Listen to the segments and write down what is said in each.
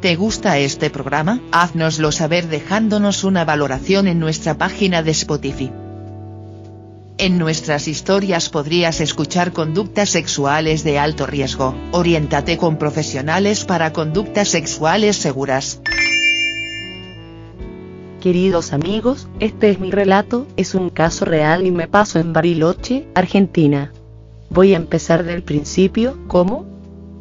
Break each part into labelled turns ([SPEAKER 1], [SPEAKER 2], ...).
[SPEAKER 1] ¿Te gusta este programa? Haznoslo saber dejándonos una valoración en nuestra página de Spotify. En nuestras historias podrías escuchar conductas sexuales de alto riesgo. Oriéntate con profesionales para conductas sexuales seguras.
[SPEAKER 2] Queridos amigos, este es mi relato, es un caso real y me paso en Bariloche, Argentina. Voy a empezar del principio, ¿cómo?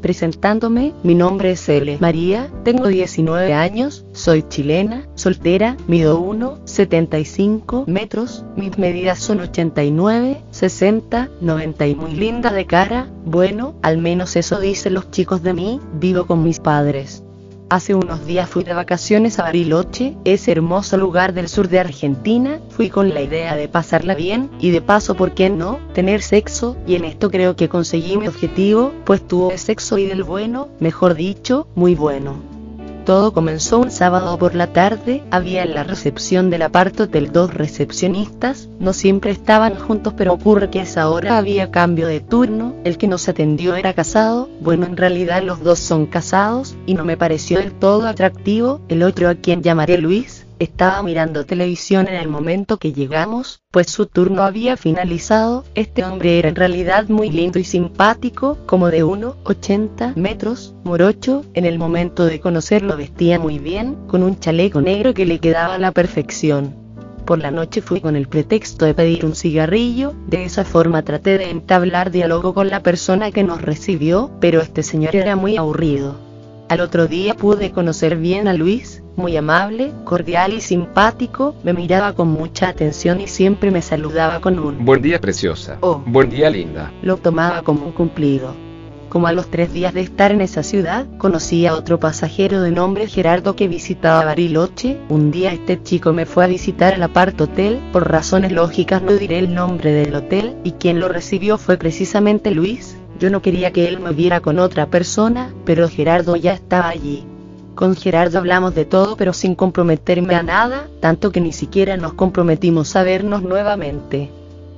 [SPEAKER 2] Presentándome, mi nombre es L. María, tengo 19 años, soy chilena, soltera, mido 1,75 metros, mis medidas son 89, 60, 90 y muy linda de cara, bueno, al menos eso dicen los chicos de mí, vivo con mis padres. Hace unos días fui de vacaciones a Bariloche, ese hermoso lugar del sur de Argentina, fui con la idea de pasarla bien, y de paso, ¿por qué no?, tener sexo, y en esto creo que conseguí mi objetivo, pues tuve sexo y del bueno, mejor dicho, muy bueno. Todo comenzó un sábado por la tarde, había en la recepción del aparto hotel dos recepcionistas, no siempre estaban juntos pero ocurre que a esa hora había cambio de turno, el que nos atendió era casado, bueno en realidad los dos son casados, y no me pareció del todo atractivo, el otro a quien llamaré Luis, estaba mirando televisión en el momento que llegamos, pues su turno había finalizado. Este hombre era en realidad muy lindo y simpático, como de 1,80 metros, morocho. En el momento de conocerlo vestía muy bien, con un chaleco negro que le quedaba a la perfección. Por la noche fui con el pretexto de pedir un cigarrillo, de esa forma traté de entablar diálogo con la persona que nos recibió, pero este señor era muy aburrido. Al otro día pude conocer bien a Luis, muy amable, cordial y simpático, me miraba con mucha atención y siempre me saludaba con un
[SPEAKER 3] Buen día preciosa.
[SPEAKER 2] Oh.
[SPEAKER 3] Buen día linda.
[SPEAKER 2] Lo tomaba como un cumplido. Como a los tres días de estar en esa ciudad, conocí a otro pasajero de nombre Gerardo que visitaba Bariloche. Un día este chico me fue a visitar al apart hotel, por razones lógicas no diré el nombre del hotel, y quien lo recibió fue precisamente Luis. Yo no quería que él me viera con otra persona, pero Gerardo ya estaba allí. Con Gerardo hablamos de todo pero sin comprometerme a nada, tanto que ni siquiera nos comprometimos a vernos nuevamente.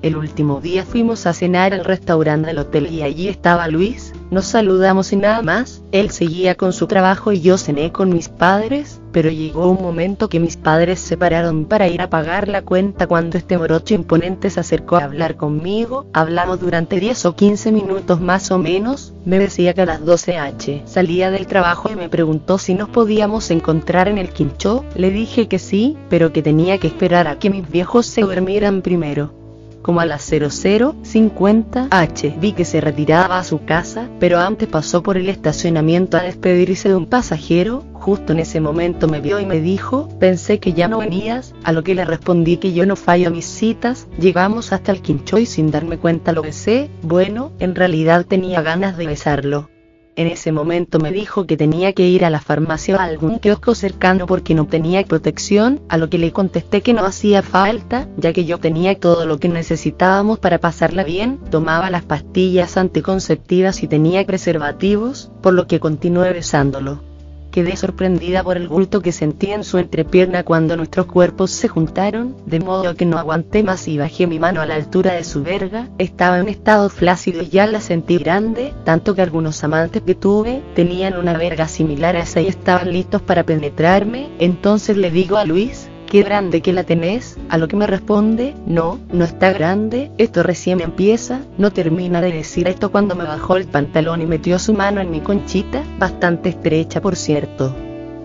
[SPEAKER 2] El último día fuimos a cenar al restaurante del hotel y allí estaba Luis, nos saludamos y nada más, él seguía con su trabajo y yo cené con mis padres, pero llegó un momento que mis padres se pararon para ir a pagar la cuenta cuando este morocho imponente se acercó a hablar conmigo, hablamos durante 10 o 15 minutos más o menos, me decía que a las 12 h salía del trabajo y me preguntó si nos podíamos encontrar en el quinchó, le dije que sí, pero que tenía que esperar a que mis viejos se durmieran primero como a las 0050 H. Vi que se retiraba a su casa, pero antes pasó por el estacionamiento a despedirse de un pasajero, justo en ese momento me vio y me dijo, pensé que ya no venías, a lo que le respondí que yo no fallo a mis citas, llegamos hasta el quincho y sin darme cuenta lo besé, bueno, en realidad tenía ganas de besarlo. En ese momento me dijo que tenía que ir a la farmacia o a algún kiosco cercano porque no tenía protección, a lo que le contesté que no hacía falta, ya que yo tenía todo lo que necesitábamos para pasarla bien, tomaba las pastillas anticonceptivas y tenía preservativos, por lo que continué besándolo. Quedé sorprendida por el bulto que sentí en su entrepierna cuando nuestros cuerpos se juntaron, de modo que no aguanté más y bajé mi mano a la altura de su verga. Estaba en estado flácido y ya la sentí grande, tanto que algunos amantes que tuve tenían una verga similar a esa y estaban listos para penetrarme. Entonces le digo a Luis, qué grande que la tenés, a lo que me responde, no, no está grande, esto recién empieza, no termina de decir esto cuando me bajó el pantalón y metió su mano en mi conchita, bastante estrecha por cierto.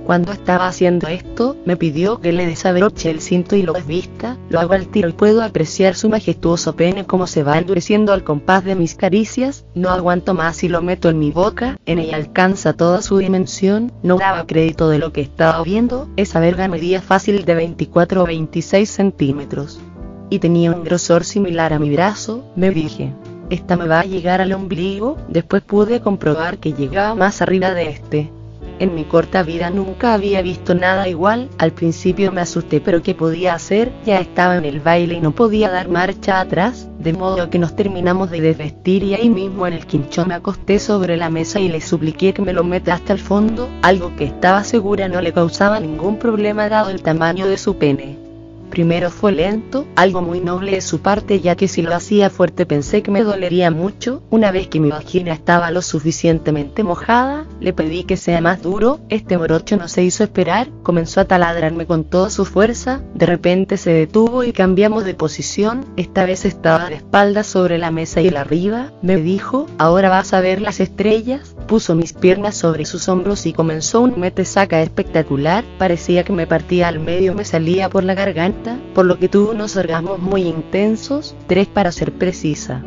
[SPEAKER 2] Cuando estaba haciendo esto, me pidió que le desabroche el cinto y lo desvista, lo hago al tiro y puedo apreciar su majestuoso pene como se va endureciendo al compás de mis caricias, no aguanto más y lo meto en mi boca, en ella alcanza toda su dimensión, no daba crédito de lo que estaba viendo, esa verga medía fácil de 24 o 26 centímetros. Y tenía un grosor similar a mi brazo, me dije. Esta me va a llegar al ombligo, después pude comprobar que llegaba más arriba de este En mi corta vida nunca había visto nada igual, al principio me asusté pero ¿qué podía hacer? Ya estaba en el baile y no podía dar marcha atrás, de modo que nos terminamos de desvestir y ahí mismo en el quinchón me acosté sobre la mesa y le supliqué que me lo meta hasta el fondo, algo que estaba segura no le causaba ningún problema dado el tamaño de su pene. Primero fue lento, algo muy noble de su parte ya que si lo hacía fuerte pensé que me dolería mucho, una vez que mi vagina estaba lo suficientemente mojada, le pedí que sea más duro, este morocho no se hizo esperar, comenzó a taladrarme con toda su fuerza, de repente se detuvo y cambiamos de posición, esta vez estaba de espaldas sobre la mesa y el arriba, me dijo, ahora vas a ver las estrellas, puso mis piernas sobre sus hombros y comenzó un mete saca espectacular, parecía que me partía al medio, me salía por la garganta, por lo que tuvo unos orgasmos muy intensos, tres para ser precisa.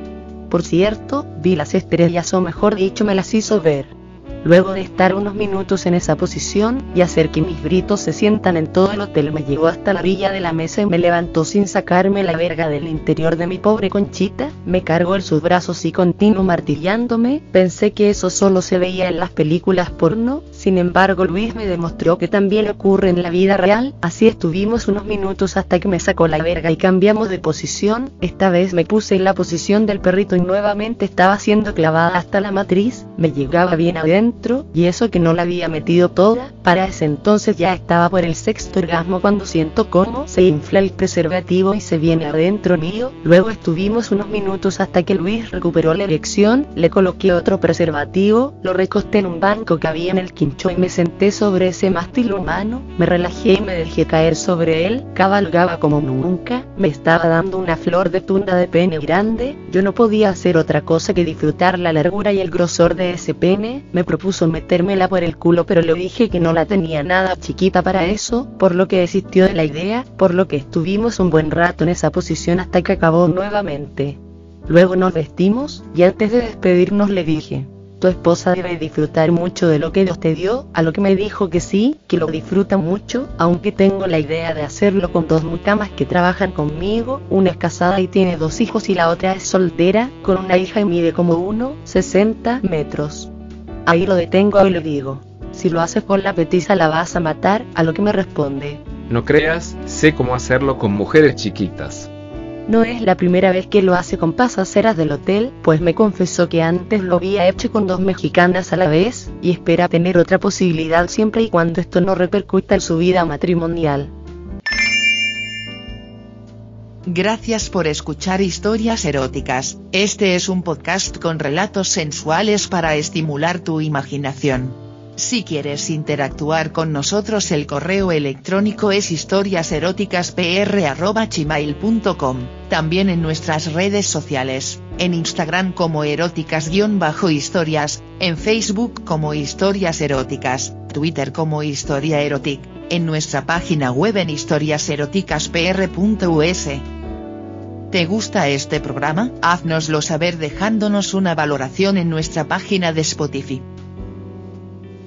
[SPEAKER 2] Por cierto, vi las estrellas o mejor dicho me las hizo ver. Luego de estar unos minutos en esa posición y hacer que mis gritos se sientan en todo el hotel, me llevó hasta la orilla de la mesa y me levantó sin sacarme la verga del interior de mi pobre conchita, me cargó en sus brazos y continuó martillándome. Pensé que eso solo se veía en las películas porno, sin embargo Luis me demostró que también ocurre en la vida real, así estuvimos unos minutos hasta que me sacó la verga y cambiamos de posición, esta vez me puse en la posición del perrito y nuevamente estaba siendo clavada hasta la matriz, me llegaba bien adentro y eso que no la había metido toda, para ese entonces ya estaba por el sexto orgasmo cuando siento cómo se infla el preservativo y se viene adentro mío, luego estuvimos unos minutos hasta que Luis recuperó la erección, le coloqué otro preservativo, lo recosté en un banco que había en el y me senté sobre ese mástil humano, me relajé y me dejé caer sobre él, cabalgaba como nunca, me estaba dando una flor de tunda de pene grande, yo no podía hacer otra cosa que disfrutar la largura y el grosor de ese pene, me propuso metérmela por el culo pero le dije que no la tenía nada chiquita para eso, por lo que desistió de la idea, por lo que estuvimos un buen rato en esa posición hasta que acabó nuevamente. Luego nos vestimos, y antes de despedirnos le dije, tu esposa debe disfrutar mucho de lo que Dios te dio, a lo que me dijo que sí, que lo disfruta mucho, aunque tengo la idea de hacerlo con dos mucamas que trabajan conmigo, una es casada y tiene dos hijos y la otra es soltera, con una hija y mide como 1,60 metros. Ahí lo detengo y le digo, si lo haces con la petiza la vas a matar, a lo que me responde.
[SPEAKER 3] No creas, sé cómo hacerlo con mujeres chiquitas.
[SPEAKER 2] No es la primera vez que lo hace con pasaceras del hotel, pues me confesó que antes lo había hecho con dos mexicanas a la vez, y espera tener otra posibilidad siempre y cuando esto no repercuta en su vida matrimonial.
[SPEAKER 1] Gracias por escuchar historias eróticas, este es un podcast con relatos sensuales para estimular tu imaginación. Si quieres interactuar con nosotros el correo electrónico es historiaseroticaspr.gmail.com, también en nuestras redes sociales, en Instagram como eróticas-historias, en Facebook como historias eróticas, Twitter como historia erotic, en nuestra página web en historiaseroticaspr.us. ¿Te gusta este programa? Haznoslo saber dejándonos una valoración en nuestra página de Spotify.